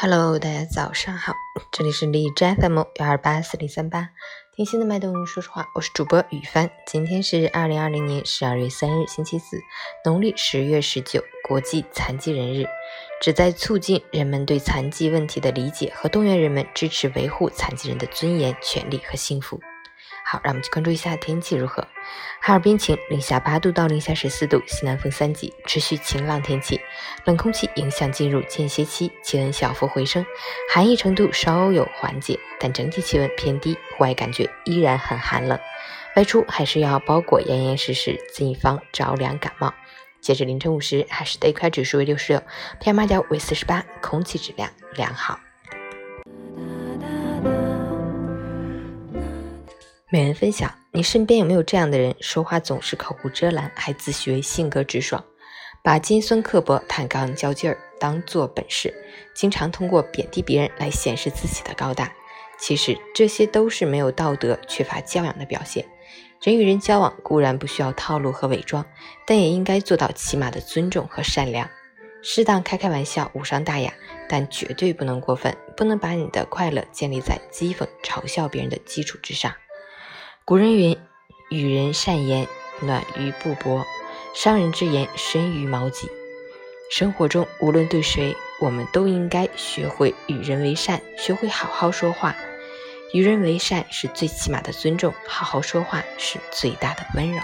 Hello，大家早上好，这里是荔枝 FM 幺二八四零三八，听心的脉动，说实话，我是主播雨帆。今天是二零二零年十二月三日，星期四，农历十月十九，国际残疾人日，旨在促进人们对残疾问题的理解和动员人们支持维护残疾人的尊严、权利和幸福。好，让我们去关注一下天气如何。哈尔滨晴，零下八度到零下十四度，西南风三级，持续晴朗天气。冷空气影响进入间歇期，气温小幅回升，寒意程度稍有缓解，但整体气温偏低，户外感觉依然很寒冷。外出还是要包裹严严实实，谨防着凉感冒。截至凌晨五时，海市的 AQI 指数为六十六，PM 二点五为四十八，空气质量良好。每人分享：你身边有没有这样的人？说话总是口无遮拦，还自诩为性格直爽，把尖酸刻薄、坦荡较劲儿当做本事，经常通过贬低别人来显示自己的高大。其实这些都是没有道德、缺乏教养的表现。人与人交往固然不需要套路和伪装，但也应该做到起码的尊重和善良。适当开开玩笑，无伤大雅，但绝对不能过分，不能把你的快乐建立在讥讽、嘲笑别人的基础之上。古人云：“与人善言，暖于布帛；伤人之言，深于矛戟。”生活中，无论对谁，我们都应该学会与人为善，学会好好说话。与人为善是最起码的尊重，好好说话是最大的温柔。